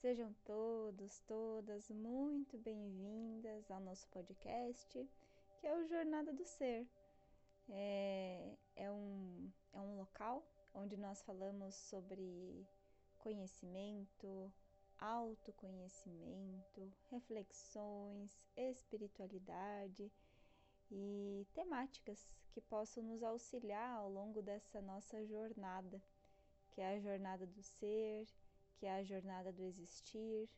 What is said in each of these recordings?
Sejam todos, todas muito bem-vindas ao nosso podcast, que é o Jornada do Ser. É, é, um, é um local onde nós falamos sobre conhecimento, autoconhecimento, reflexões, espiritualidade e temáticas que possam nos auxiliar ao longo dessa nossa jornada, que é a jornada do ser que é a jornada do existir.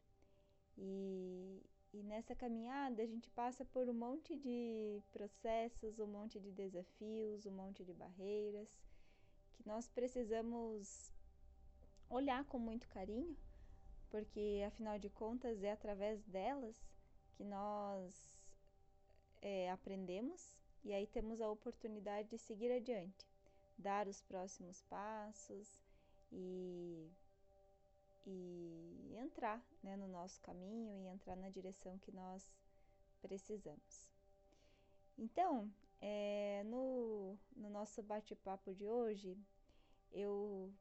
E, e nessa caminhada a gente passa por um monte de processos, um monte de desafios, um monte de barreiras que nós precisamos olhar com muito carinho, porque afinal de contas é através delas que nós é, aprendemos e aí temos a oportunidade de seguir adiante, dar os próximos passos e e entrar né, no nosso caminho e entrar na direção que nós precisamos. Então, é, no, no nosso bate-papo de hoje, eu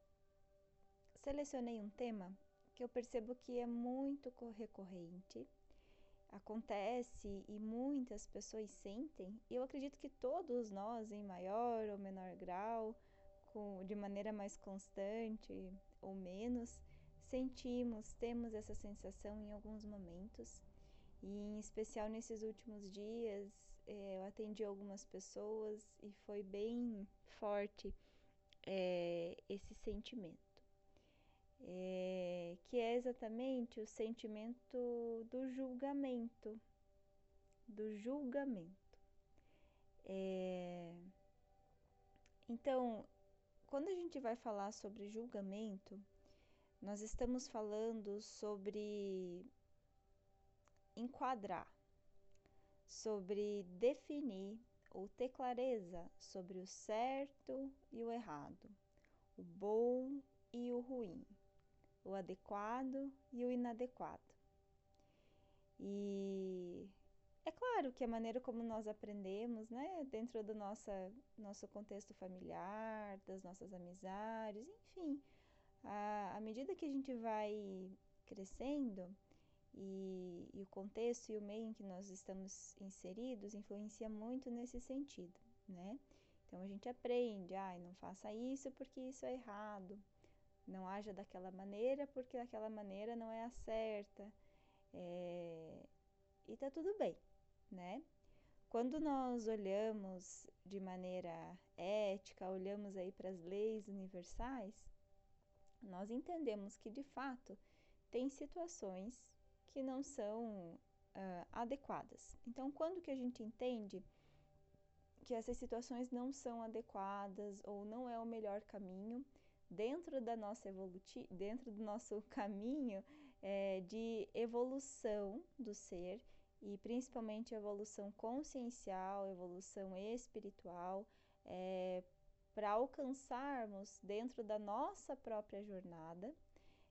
selecionei um tema que eu percebo que é muito recorrente, acontece e muitas pessoas sentem, e eu acredito que todos nós, em maior ou menor grau, com, de maneira mais constante ou menos, sentimos, temos essa sensação em alguns momentos. E em especial nesses últimos dias, é, eu atendi algumas pessoas e foi bem forte é, esse sentimento, é, que é exatamente o sentimento do julgamento, do julgamento. É, então, quando a gente vai falar sobre julgamento, nós estamos falando sobre enquadrar, sobre definir ou ter clareza sobre o certo e o errado, o bom e o ruim, o adequado e o inadequado. E é claro que a maneira como nós aprendemos, né, dentro do nossa, nosso contexto familiar, das nossas amizades, enfim, à, à medida que a gente vai crescendo e, e, o contexto e o meio em que nós estamos inseridos influencia muito nesse sentido, né? Então a gente aprende, ai, ah, não faça isso porque isso é errado, não haja daquela maneira porque daquela maneira não é a certa, é... e tá tudo bem, né? Quando nós olhamos de maneira ética, olhamos aí para as leis universais, nós entendemos que de fato tem situações que não são uh, adequadas. Então, quando que a gente entende que essas situações não são adequadas ou não é o melhor caminho dentro da nossa dentro do nosso caminho é, de evolução do ser e principalmente evolução consciencial, evolução espiritual, é, para alcançarmos dentro da nossa própria jornada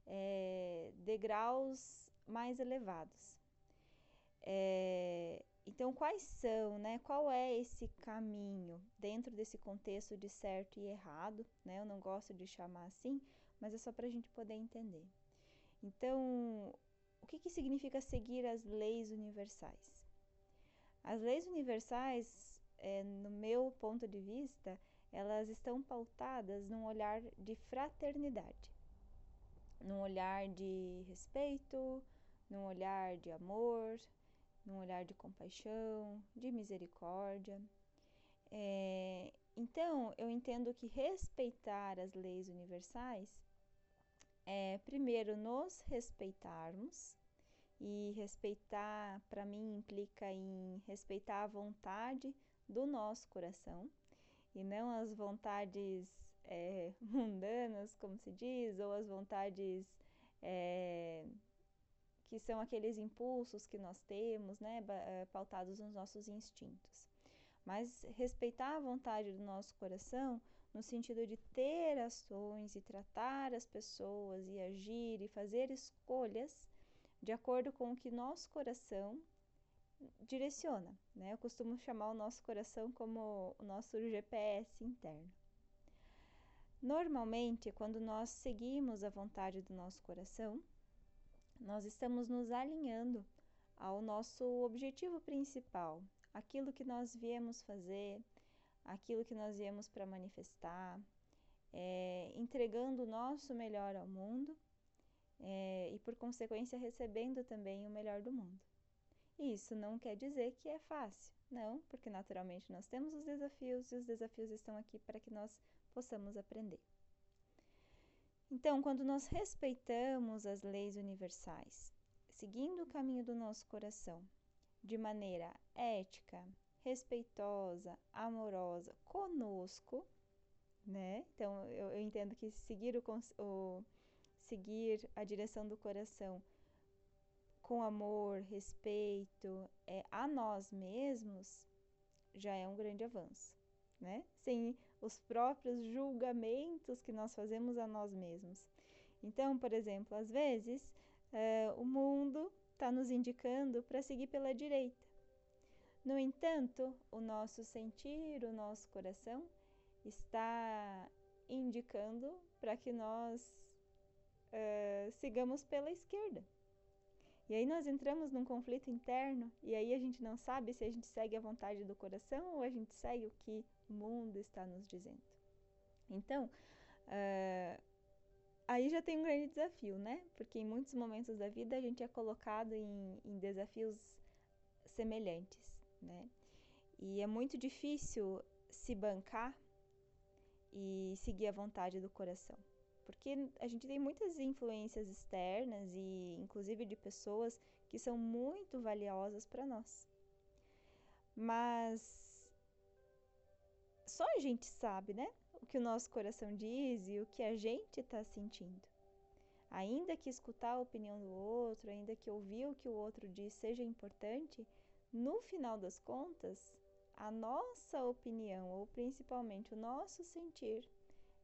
é, degraus mais elevados. É, então, quais são, né? Qual é esse caminho dentro desse contexto de certo e errado, né? Eu não gosto de chamar assim, mas é só para a gente poder entender. Então, o que, que significa seguir as leis universais? As leis universais, é, no meu ponto de vista, elas estão pautadas num olhar de fraternidade, num olhar de respeito, num olhar de amor, num olhar de compaixão, de misericórdia. É, então, eu entendo que respeitar as leis universais é, primeiro, nos respeitarmos, e respeitar, para mim, implica em respeitar a vontade do nosso coração e não as vontades é, mundanas, como se diz, ou as vontades é, que são aqueles impulsos que nós temos, né, é, pautados nos nossos instintos. Mas respeitar a vontade do nosso coração no sentido de ter ações e tratar as pessoas e agir e fazer escolhas de acordo com o que nosso coração direciona, né? Eu costumo chamar o nosso coração como o nosso GPS interno. Normalmente, quando nós seguimos a vontade do nosso coração, nós estamos nos alinhando ao nosso objetivo principal, aquilo que nós viemos fazer, aquilo que nós viemos para manifestar, é, entregando o nosso melhor ao mundo é, e, por consequência, recebendo também o melhor do mundo. Isso não quer dizer que é fácil, não, porque naturalmente nós temos os desafios e os desafios estão aqui para que nós possamos aprender. Então, quando nós respeitamos as leis universais, seguindo o caminho do nosso coração, de maneira ética, respeitosa, amorosa conosco, né? Então eu, eu entendo que seguir o, o, seguir a direção do coração com amor, respeito é, a nós mesmos já é um grande avanço, né? Sem os próprios julgamentos que nós fazemos a nós mesmos. Então, por exemplo, às vezes é, o mundo está nos indicando para seguir pela direita. No entanto, o nosso sentir, o nosso coração está indicando para que nós uh, sigamos pela esquerda. E aí nós entramos num conflito interno e aí a gente não sabe se a gente segue a vontade do coração ou a gente segue o que o mundo está nos dizendo. Então, uh, aí já tem um grande desafio, né? Porque em muitos momentos da vida a gente é colocado em, em desafios semelhantes, né? E é muito difícil se bancar e seguir a vontade do coração. Porque a gente tem muitas influências externas e inclusive de pessoas que são muito valiosas para nós. Mas só a gente sabe, né? O que o nosso coração diz e o que a gente está sentindo. Ainda que escutar a opinião do outro, ainda que ouvir o que o outro diz seja importante, no final das contas, a nossa opinião, ou principalmente o nosso sentir,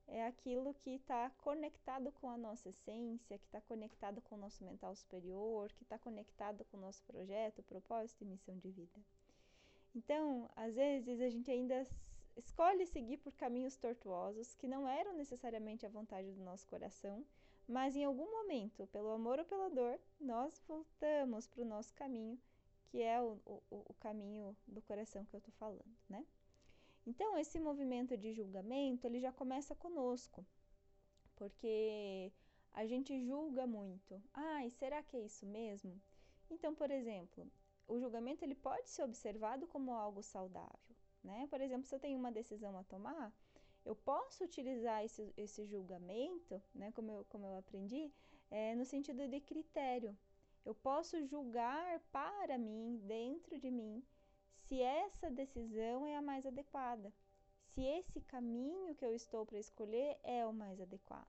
é aquilo que está conectado com a nossa essência, que está conectado com o nosso mental superior, que está conectado com o nosso projeto, propósito e missão de vida. Então, às vezes a gente ainda escolhe seguir por caminhos tortuosos que não eram necessariamente a vontade do nosso coração, mas em algum momento, pelo amor ou pela dor, nós voltamos para o nosso caminho que é o, o, o caminho do coração que eu estou falando, né? Então, esse movimento de julgamento, ele já começa conosco, porque a gente julga muito. Ai, será que é isso mesmo? Então, por exemplo, o julgamento ele pode ser observado como algo saudável, né? Por exemplo, se eu tenho uma decisão a tomar, eu posso utilizar esse, esse julgamento, né, como eu, como eu aprendi, é, no sentido de critério. Eu posso julgar para mim, dentro de mim, se essa decisão é a mais adequada, se esse caminho que eu estou para escolher é o mais adequado.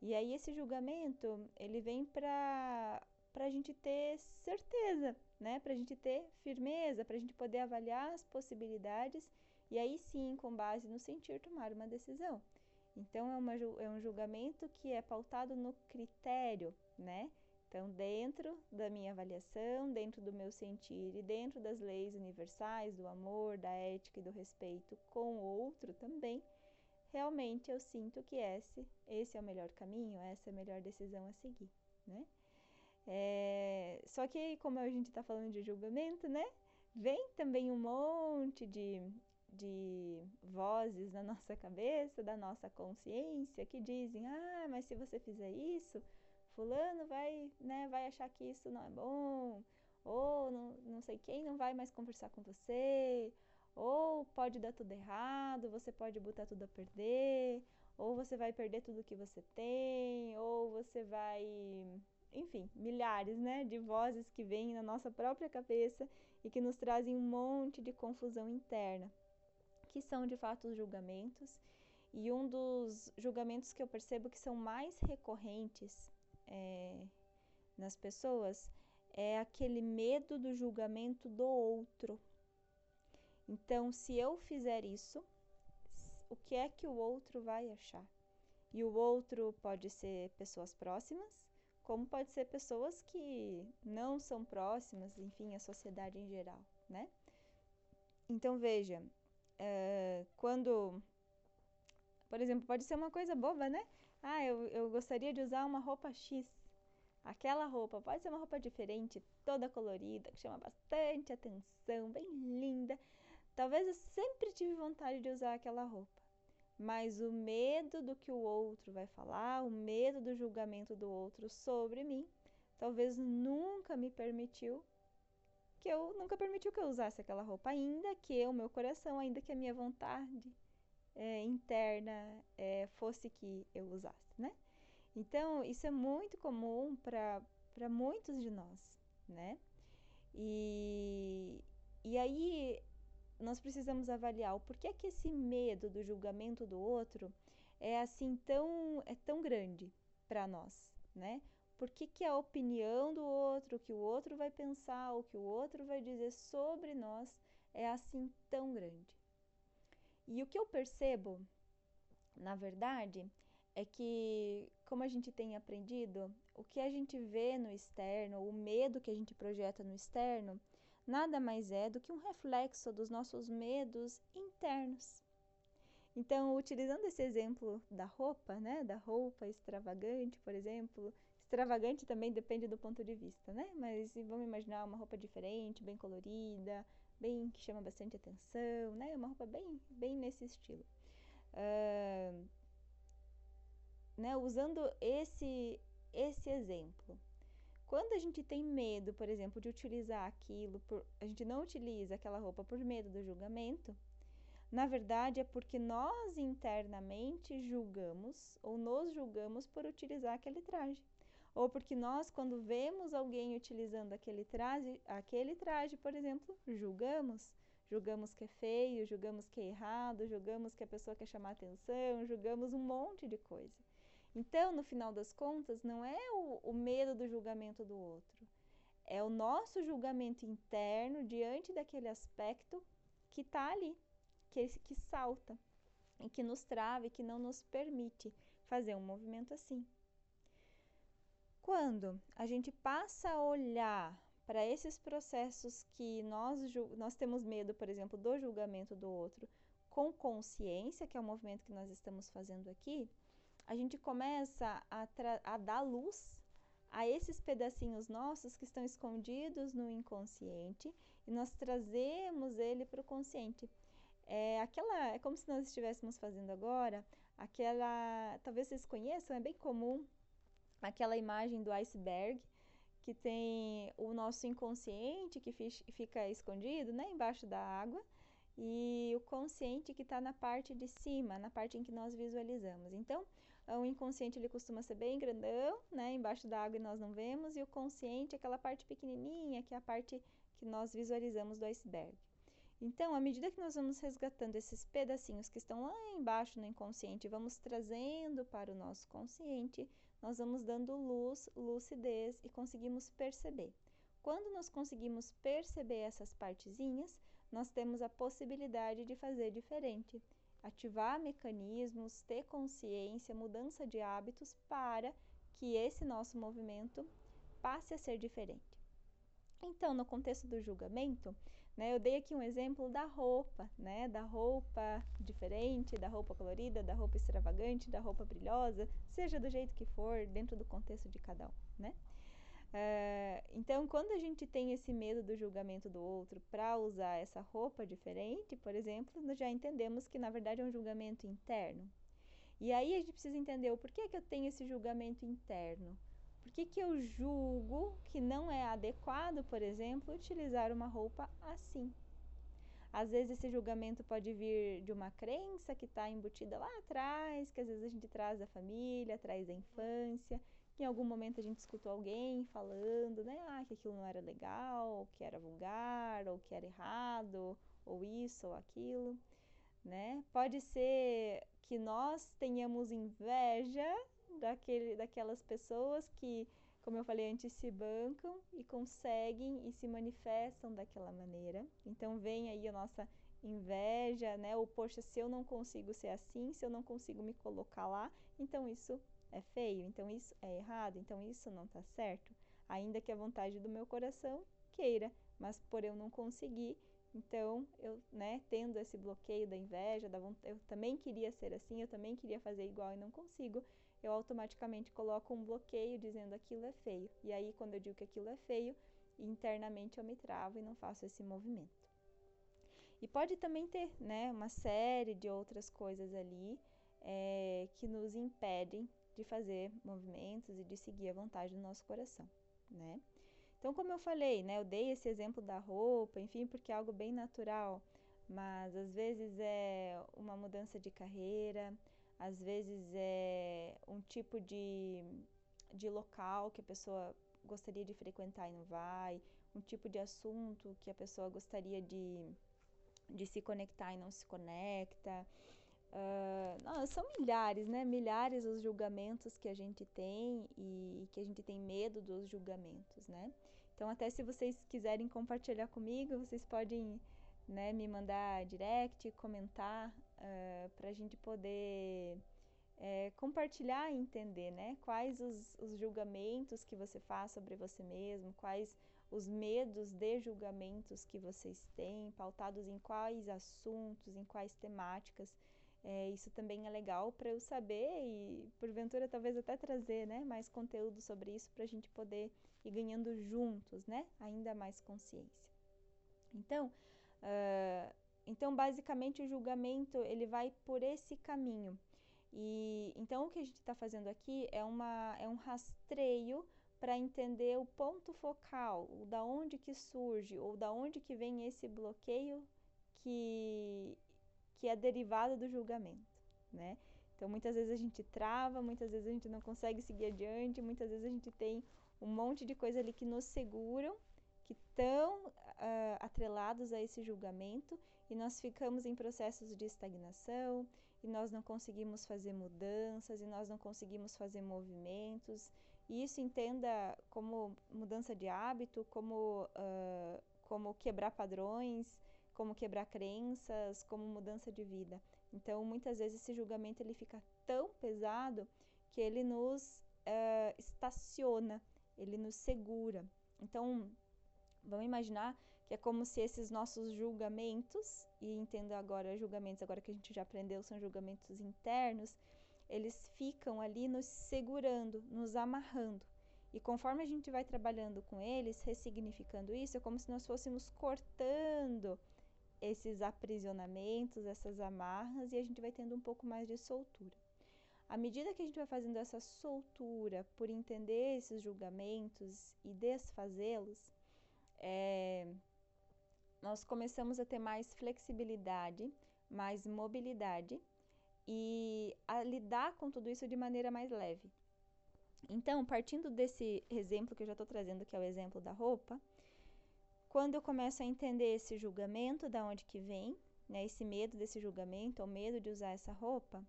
E aí esse julgamento, ele vem para para a gente ter certeza, né? Para a gente ter firmeza, para a gente poder avaliar as possibilidades e aí sim, com base no sentir, tomar uma decisão. Então é, uma, é um julgamento que é pautado no critério, né? Então, dentro da minha avaliação, dentro do meu sentir e dentro das leis universais do amor, da ética e do respeito com o outro também, realmente eu sinto que esse, esse é o melhor caminho, essa é a melhor decisão a seguir, né? É, só que, como a gente está falando de julgamento, né? Vem também um monte de, de vozes na nossa cabeça, da nossa consciência, que dizem: ah, mas se você fizer isso fulano vai, né, vai achar que isso não é bom, ou não, não sei quem não vai mais conversar com você, ou pode dar tudo errado, você pode botar tudo a perder, ou você vai perder tudo que você tem, ou você vai, enfim, milhares, né, de vozes que vêm na nossa própria cabeça e que nos trazem um monte de confusão interna, que são de fato os julgamentos. E um dos julgamentos que eu percebo que são mais recorrentes é, nas pessoas é aquele medo do julgamento do outro. Então, se eu fizer isso, o que é que o outro vai achar? E o outro pode ser pessoas próximas, como pode ser pessoas que não são próximas, enfim, a sociedade em geral, né? Então, veja, é, quando, por exemplo, pode ser uma coisa boba, né? Ah, eu, eu gostaria de usar uma roupa X. Aquela roupa pode ser uma roupa diferente, toda colorida, que chama bastante atenção, bem linda. Talvez eu sempre tive vontade de usar aquela roupa, mas o medo do que o outro vai falar, o medo do julgamento do outro sobre mim, talvez nunca me permitiu que eu nunca permitiu que eu usasse aquela roupa, ainda que o meu coração, ainda que a minha vontade é, interna é, fosse que eu usasse, né? Então, isso é muito comum para muitos de nós, né? E, e aí nós precisamos avaliar o porquê que esse medo do julgamento do outro é assim tão, é tão grande para nós, né? Por que, que a opinião do outro, o que o outro vai pensar, o que o outro vai dizer sobre nós é assim tão grande? E o que eu percebo, na verdade, é que, como a gente tem aprendido, o que a gente vê no externo, o medo que a gente projeta no externo, nada mais é do que um reflexo dos nossos medos internos. Então, utilizando esse exemplo da roupa, né, da roupa extravagante, por exemplo, extravagante também depende do ponto de vista, né? Mas vamos imaginar uma roupa diferente, bem colorida, bem que chama bastante atenção, né? Uma roupa bem, bem nesse estilo. Uh, né, usando esse, esse exemplo. Quando a gente tem medo, por exemplo, de utilizar aquilo, por, a gente não utiliza aquela roupa por medo do julgamento, na verdade é porque nós internamente julgamos ou nos julgamos por utilizar aquele traje. Ou porque nós, quando vemos alguém utilizando aquele traje, aquele traje, por exemplo, julgamos. Julgamos que é feio, julgamos que é errado, julgamos que a pessoa quer chamar atenção, julgamos um monte de coisa. Então, no final das contas, não é o, o medo do julgamento do outro, é o nosso julgamento interno diante daquele aspecto que está ali, que, que salta e que nos trava e que não nos permite fazer um movimento assim. Quando a gente passa a olhar para esses processos que nós, nós temos medo, por exemplo, do julgamento do outro, com consciência, que é o movimento que nós estamos fazendo aqui, a gente começa a, a dar luz a esses pedacinhos nossos que estão escondidos no inconsciente e nós trazemos ele para o consciente. É aquela, é como se nós estivéssemos fazendo agora, aquela, talvez vocês conheçam, é bem comum aquela imagem do iceberg que tem o nosso inconsciente que fica escondido, né, embaixo da água e o consciente que está na parte de cima, na parte em que nós visualizamos. Então, o inconsciente ele costuma ser bem grandão, né, embaixo da água e nós não vemos, e o consciente é aquela parte pequenininha, que é a parte que nós visualizamos do iceberg. Então, à medida que nós vamos resgatando esses pedacinhos que estão lá embaixo no inconsciente, vamos trazendo para o nosso consciente, nós vamos dando luz, lucidez e conseguimos perceber. Quando nós conseguimos perceber essas partezinhas, nós temos a possibilidade de fazer diferente ativar mecanismos, ter consciência, mudança de hábitos para que esse nosso movimento passe a ser diferente. Então, no contexto do julgamento, né, eu dei aqui um exemplo da roupa, né, da roupa diferente, da roupa colorida, da roupa extravagante, da roupa brilhosa, seja do jeito que for, dentro do contexto de cada um, né? Uh, então, quando a gente tem esse medo do julgamento do outro para usar essa roupa diferente, por exemplo, nós já entendemos que na verdade é um julgamento interno. E aí a gente precisa entender o porquê que eu tenho esse julgamento interno. Por que, que eu julgo que não é adequado, por exemplo, utilizar uma roupa assim? Às vezes esse julgamento pode vir de uma crença que está embutida lá atrás, que às vezes a gente traz da família, traz da infância, em algum momento a gente escutou alguém falando, né, ah, que aquilo não era legal, que era vulgar, ou que era errado, ou isso ou aquilo, né? Pode ser que nós tenhamos inveja daquele, daquelas pessoas que, como eu falei antes, se bancam e conseguem e se manifestam daquela maneira. Então vem aí a nossa inveja, né? Ou poxa, se eu não consigo ser assim, se eu não consigo me colocar lá, então isso é feio, então isso é errado, então isso não está certo. Ainda que a vontade do meu coração queira, mas por eu não conseguir, então eu, né, tendo esse bloqueio da inveja, da vontade, eu também queria ser assim, eu também queria fazer igual e não consigo, eu automaticamente coloco um bloqueio dizendo aquilo é feio. E aí, quando eu digo que aquilo é feio, internamente eu me travo e não faço esse movimento. E pode também ter né, uma série de outras coisas ali é, que nos impedem de fazer movimentos e de seguir a vontade do nosso coração, né? Então, como eu falei, né, eu dei esse exemplo da roupa, enfim, porque é algo bem natural, mas às vezes é uma mudança de carreira, às vezes é um tipo de, de local que a pessoa gostaria de frequentar e não vai, um tipo de assunto que a pessoa gostaria de, de se conectar e não se conecta. Uh, não, são milhares, né? Milhares os julgamentos que a gente tem e que a gente tem medo dos julgamentos, né? Então, até se vocês quiserem compartilhar comigo, vocês podem né, me mandar direct, comentar, uh, ah, para a gente poder é, compartilhar e entender, né? Quais os, os julgamentos que você faz sobre você mesmo, quais os medos de julgamentos que vocês têm, pautados em quais assuntos, em quais temáticas. É, isso também é legal para eu saber e, porventura, talvez até trazer né, mais conteúdo sobre isso para a gente poder ir ganhando juntos, né? Ainda mais consciência. Então, uh, então, basicamente, o julgamento ele vai por esse caminho. E então o que a gente está fazendo aqui é, uma, é um rastreio para entender o ponto focal, o da onde que surge ou da onde que vem esse bloqueio que, que é derivado do julgamento, né? Então muitas vezes a gente trava, muitas vezes a gente não consegue seguir adiante, muitas vezes a gente tem um monte de coisa ali que nos seguram, que estão uh, atrelados a esse julgamento e nós ficamos em processos de estagnação, e nós não conseguimos fazer mudanças e nós não conseguimos fazer movimentos. E isso entenda como mudança de hábito, como, uh, como quebrar padrões, como quebrar crenças, como mudança de vida. Então, muitas vezes esse julgamento ele fica tão pesado que ele nos uh, estaciona, ele nos segura. Então, vamos imaginar que é como se esses nossos julgamentos, e entendo agora julgamentos, agora que a gente já aprendeu, são julgamentos internos, eles ficam ali nos segurando, nos amarrando. E conforme a gente vai trabalhando com eles, ressignificando isso, é como se nós fôssemos cortando esses aprisionamentos, essas amarras, e a gente vai tendo um pouco mais de soltura. À medida que a gente vai fazendo essa soltura por entender esses julgamentos e desfazê-los, é, nós começamos a ter mais flexibilidade, mais mobilidade e a lidar com tudo isso de maneira mais leve. Então, partindo desse exemplo que eu já estou trazendo, que é o exemplo da roupa, quando eu começo a entender esse julgamento, da onde que vem, né, esse medo desse julgamento, ou medo de usar essa roupa,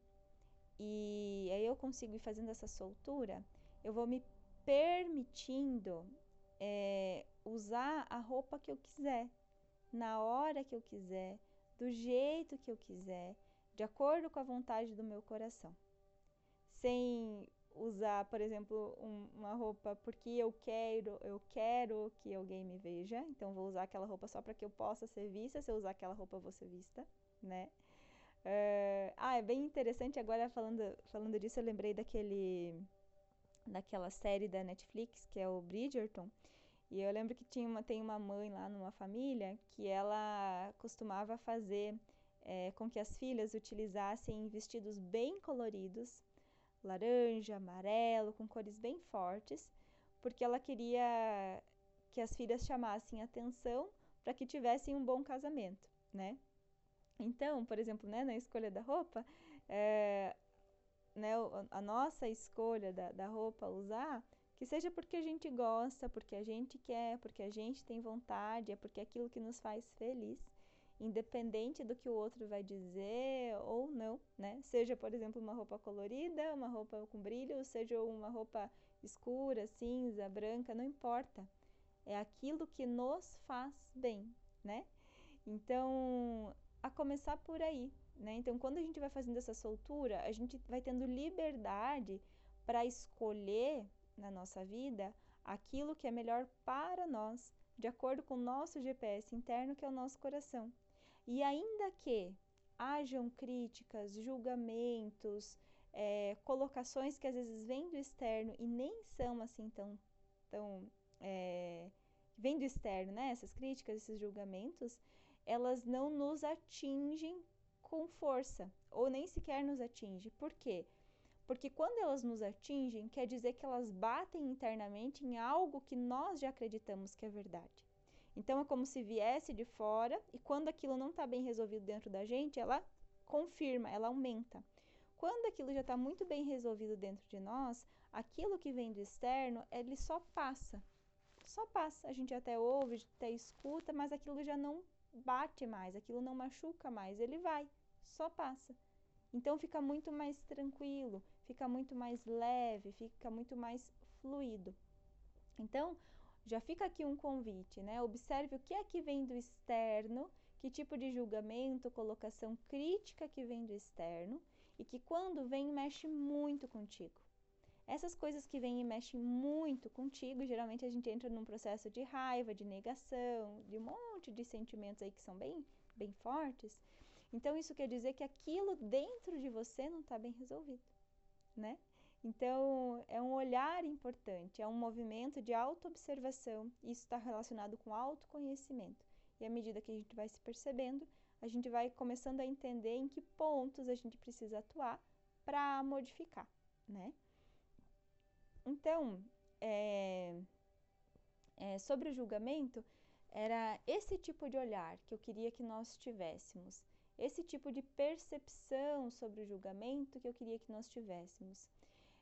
e aí eu consigo ir fazendo essa soltura, eu vou me permitindo é, usar a roupa que eu quiser, na hora que eu quiser, do jeito que eu quiser, de acordo com a vontade do meu coração. Sem usar, por exemplo, um, uma roupa porque eu quero, eu quero que alguém me veja, então vou usar aquela roupa só para que eu possa ser vista. Se eu usar aquela roupa, eu vou ser vista, né? Uh, ah, é bem interessante. Agora falando, falando disso, eu lembrei daquele daquela série da Netflix que é o Bridgerton e eu lembro que tinha uma, tem uma mãe lá numa família que ela costumava fazer é, com que as filhas utilizassem vestidos bem coloridos, laranja, amarelo, com cores bem fortes, porque ela queria que as filhas chamassem atenção para que tivessem um bom casamento, né? Então, por exemplo, né, na escolha da roupa, é, né, a nossa escolha da, da roupa usar que seja porque a gente gosta, porque a gente quer, porque a gente tem vontade, é porque é aquilo que nos faz feliz, independente do que o outro vai dizer ou não, né? Seja, por exemplo, uma roupa colorida, uma roupa com brilho, seja uma roupa escura, cinza, branca, não importa. É aquilo que nos faz bem, né? Então, a começar por aí, né? Então, quando a gente vai fazendo essa soltura, a gente vai tendo liberdade para escolher na nossa vida aquilo que é melhor para nós, de acordo com o nosso GPS interno, que é o nosso coração. E ainda que hajam críticas, julgamentos, é, colocações que às vezes vêm do externo e nem são assim tão, tão é, vêm do externo, né? Essas críticas, esses julgamentos, elas não nos atingem com força ou nem sequer nos atinge. Por quê? Porque quando elas nos atingem, quer dizer que elas batem internamente em algo que nós já acreditamos que é verdade. Então é como se viesse de fora e quando aquilo não está bem resolvido dentro da gente, ela confirma, ela aumenta. Quando aquilo já está muito bem resolvido dentro de nós, aquilo que vem do externo, ele só passa. Só passa. A gente até ouve, até escuta, mas aquilo já não bate mais, aquilo não machuca mais, ele vai, só passa. Então fica muito mais tranquilo, fica muito mais leve, fica muito mais fluido. Então, já fica aqui um convite, né? Observe o que é que vem do externo, que tipo de julgamento, colocação crítica que vem do externo e que quando vem mexe muito contigo. Essas coisas que vêm e mexem muito contigo, geralmente a gente entra num processo de raiva, de negação, de um monte de sentimentos aí que são bem, bem fortes. Então isso quer dizer que aquilo dentro de você não está bem resolvido, né? Então é um olhar importante, é um movimento de autoobservação. Isso está relacionado com autoconhecimento. E à medida que a gente vai se percebendo, a gente vai começando a entender em que pontos a gente precisa atuar para modificar, né? Então, é, é, sobre o julgamento, era esse tipo de olhar que eu queria que nós tivéssemos, esse tipo de percepção sobre o julgamento que eu queria que nós tivéssemos.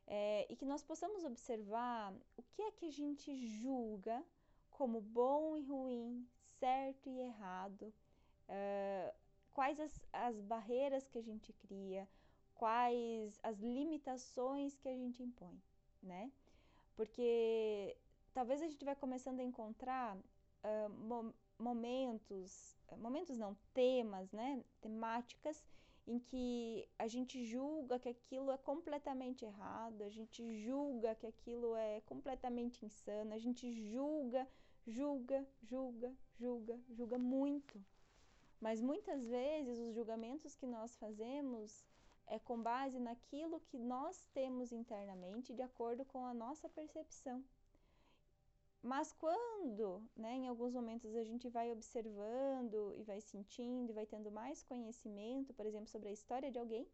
É, e que nós possamos observar o que é que a gente julga como bom e ruim, certo e errado, uh, quais as, as barreiras que a gente cria, quais as limitações que a gente impõe né? Porque talvez a gente vai começando a encontrar uh, momentos, momentos não, temas, né? Temáticas em que a gente julga que aquilo é completamente errado, a gente julga que aquilo é completamente insano, a gente julga, julga, julga, julga, julga muito. Mas muitas vezes os julgamentos que nós fazemos é com base naquilo que nós temos internamente, de acordo com a nossa percepção. Mas quando, né, em alguns momentos a gente vai observando e vai sentindo e vai tendo mais conhecimento, por exemplo, sobre a história de alguém,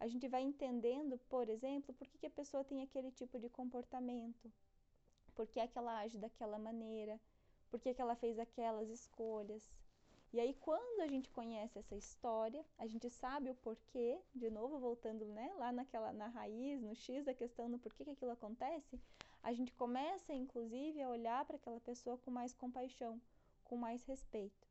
a gente vai entendendo, por exemplo, por que, que a pessoa tem aquele tipo de comportamento, por que, é que ela age daquela maneira, por que, que ela fez aquelas escolhas. E aí, quando a gente conhece essa história, a gente sabe o porquê, de novo voltando né, lá naquela, na raiz, no X da questão do porquê que aquilo acontece, a gente começa, inclusive, a olhar para aquela pessoa com mais compaixão, com mais respeito.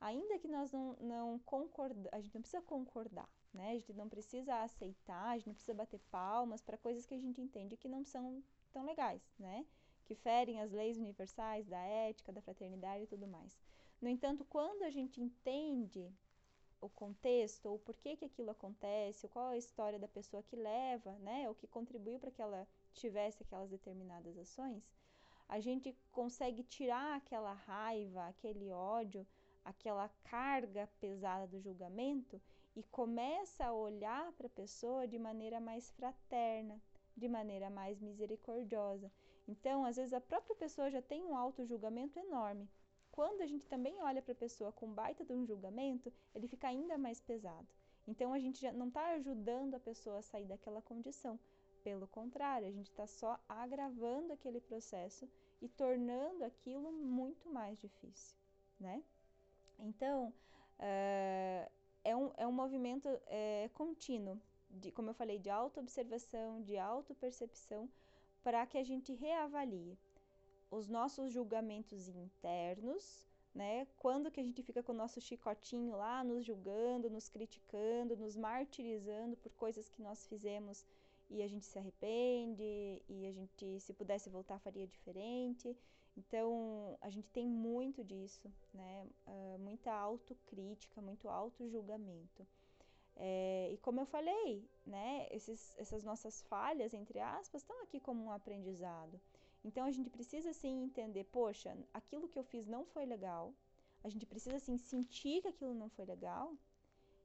Ainda que nós não, não concordamos, a gente não precisa concordar, né? A gente não precisa aceitar, a gente não precisa bater palmas para coisas que a gente entende que não são tão legais, né? Que ferem as leis universais da ética, da fraternidade e tudo mais. No entanto, quando a gente entende o contexto, ou por que, aquilo acontece, qual a história da pessoa que leva, né, o que contribuiu para que ela tivesse aquelas determinadas ações, a gente consegue tirar aquela raiva, aquele ódio, aquela carga pesada do julgamento e começa a olhar para a pessoa de maneira mais fraterna, de maneira mais misericordiosa. Então, às vezes a própria pessoa já tem um auto julgamento enorme, quando a gente também olha para a pessoa com baita de um julgamento, ele fica ainda mais pesado. Então a gente já não está ajudando a pessoa a sair daquela condição. Pelo contrário, a gente está só agravando aquele processo e tornando aquilo muito mais difícil, né? Então, uh, é, um, é um movimento é, contínuo, de, como eu falei, de autoobservação, de autopercepção, para que a gente reavalie os nossos julgamentos internos, né? Quando que a gente fica com o nosso chicotinho lá, nos julgando, nos criticando, nos martirizando por coisas que nós fizemos e a gente se arrepende e a gente, se pudesse voltar, faria diferente. Então, a gente tem muito disso, né? Uh, muita autocrítica, muito auto-julgamento. É, e como eu falei, né? Esses, essas nossas falhas, entre aspas, estão aqui como um aprendizado. Então a gente precisa sim entender, poxa, aquilo que eu fiz não foi legal. A gente precisa sim sentir que aquilo não foi legal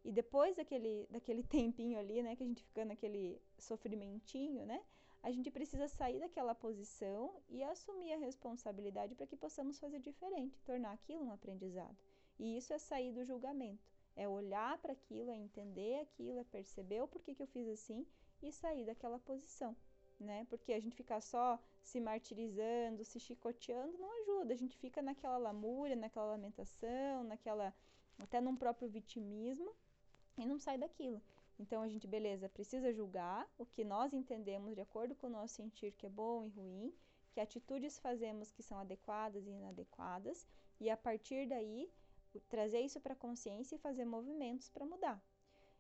E depois daquele, daquele tempinho ali, né, que a gente fica naquele sofrimentinho, né, a gente precisa sair daquela posição e assumir a responsabilidade para que possamos fazer diferente, tornar aquilo um aprendizado. E isso é sair do julgamento, é olhar para aquilo, é entender aquilo, é perceber o porquê que eu fiz assim e sair daquela posição, né? Porque a gente ficar só se martirizando, se chicoteando não ajuda, a gente fica naquela lamúria, naquela lamentação, naquela até num próprio vitimismo e não sai daquilo. Então a gente, beleza, precisa julgar o que nós entendemos de acordo com o nosso sentir que é bom e ruim, que atitudes fazemos que são adequadas e inadequadas, e a partir daí trazer isso para a consciência e fazer movimentos para mudar.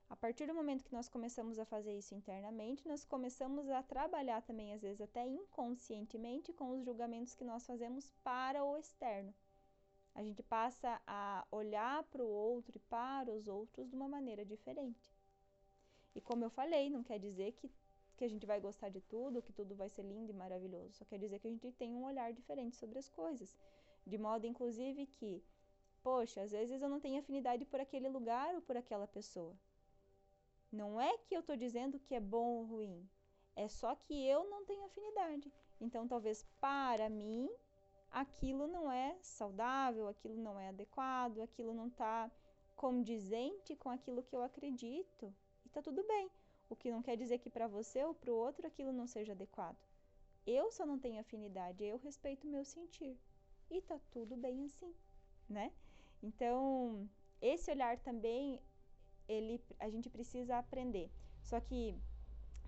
A partir do momento que nós começamos a fazer isso internamente, nós começamos a trabalhar também, às vezes até inconscientemente, com os julgamentos que nós fazemos para o externo. A gente passa a olhar para o outro e para os outros de uma maneira diferente. E como eu falei, não quer dizer que, que a gente vai gostar de tudo, que tudo vai ser lindo e maravilhoso. Só quer dizer que a gente tem um olhar diferente sobre as coisas. De modo, inclusive, que, poxa, às vezes eu não tenho afinidade por aquele lugar ou por aquela pessoa. Não é que eu estou dizendo que é bom ou ruim. É só que eu não tenho afinidade. Então, talvez para mim, aquilo não é saudável, aquilo não é adequado, aquilo não está condizente com aquilo que eu acredito tá tudo bem. O que não quer dizer que para você ou para o outro aquilo não seja adequado. Eu só não tenho afinidade, eu respeito o meu sentir. E tá tudo bem assim, né? Então, esse olhar também ele a gente precisa aprender. Só que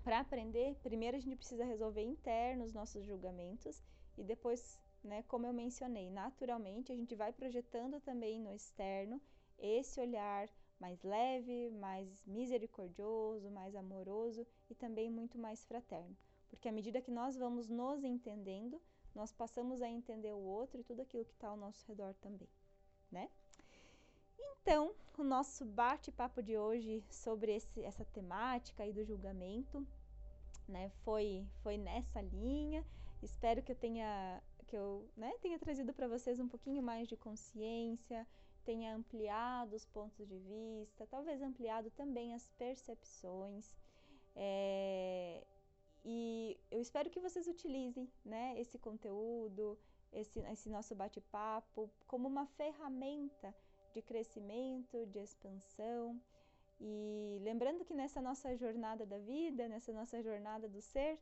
para aprender, primeiro a gente precisa resolver internos nossos julgamentos e depois, né, como eu mencionei, naturalmente a gente vai projetando também no externo esse olhar mais leve, mais misericordioso, mais amoroso e também muito mais fraterno. Porque à medida que nós vamos nos entendendo, nós passamos a entender o outro e tudo aquilo que está ao nosso redor também, né? Então, o nosso bate-papo de hoje sobre esse, essa temática aí do julgamento, né, foi, foi nessa linha. Espero que eu tenha que eu né, tenha trazido para vocês um pouquinho mais de consciência, tenha ampliado os pontos de vista, talvez ampliado também as percepções. É, e eu espero que vocês utilizem né, esse conteúdo, esse, esse nosso bate-papo, como uma ferramenta de crescimento, de expansão. E lembrando que nessa nossa jornada da vida, nessa nossa jornada do ser,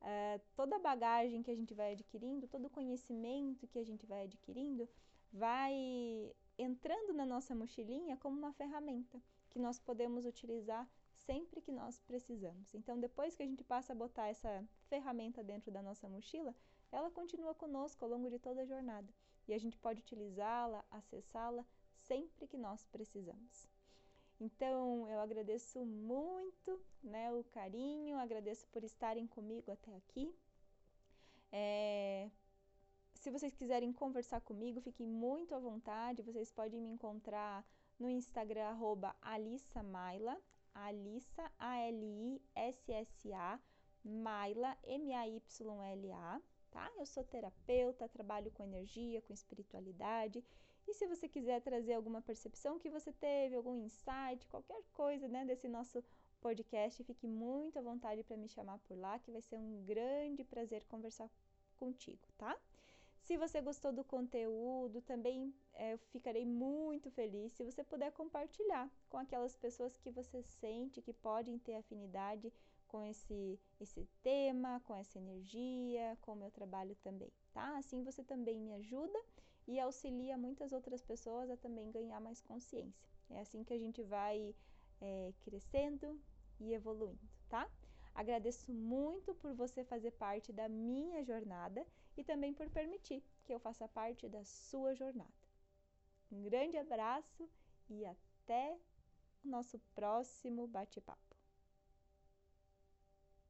uh, toda a bagagem que a gente vai adquirindo, todo o conhecimento que a gente vai adquirindo, vai entrando na nossa mochilinha como uma ferramenta que nós podemos utilizar sempre que nós precisamos. Então, depois que a gente passa a botar essa ferramenta dentro da nossa mochila, ela continua conosco ao longo de toda a jornada e a gente pode utilizá-la, acessá-la sempre que nós precisamos. Então, eu agradeço muito né, o carinho, agradeço por estarem comigo até aqui. É, se vocês quiserem conversar comigo, fiquem muito à vontade. Vocês podem me encontrar no Instagram, arroba Alissa Maila, Alissa, A-L-I-S-S-A, Maila, M-A-Y-L-A, tá? Eu sou terapeuta, trabalho com energia, com espiritualidade. E se você quiser trazer alguma percepção que você teve, algum insight, qualquer coisa, né, desse nosso podcast, fique muito à vontade para me chamar por lá, que vai ser um grande prazer conversar contigo, tá? Se você gostou do conteúdo, também é, eu ficarei muito feliz se você puder compartilhar com aquelas pessoas que você sente que podem ter afinidade com esse, esse tema, com essa energia, com o meu trabalho também, tá? Assim você também me ajuda e auxilia muitas outras pessoas a também ganhar mais consciência. É assim que a gente vai é, crescendo e evoluindo, tá? Agradeço muito por você fazer parte da minha jornada e também por permitir que eu faça parte da sua jornada. Um grande abraço e até o nosso próximo bate-papo.